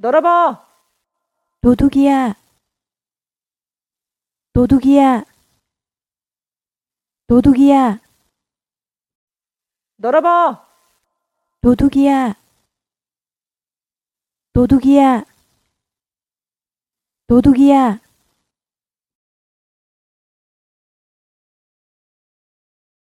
널어봐. 도둑이야. 도둑이야. 도둑이야. 널어봐. 도둑이야. 도둑이야. 도둑이야.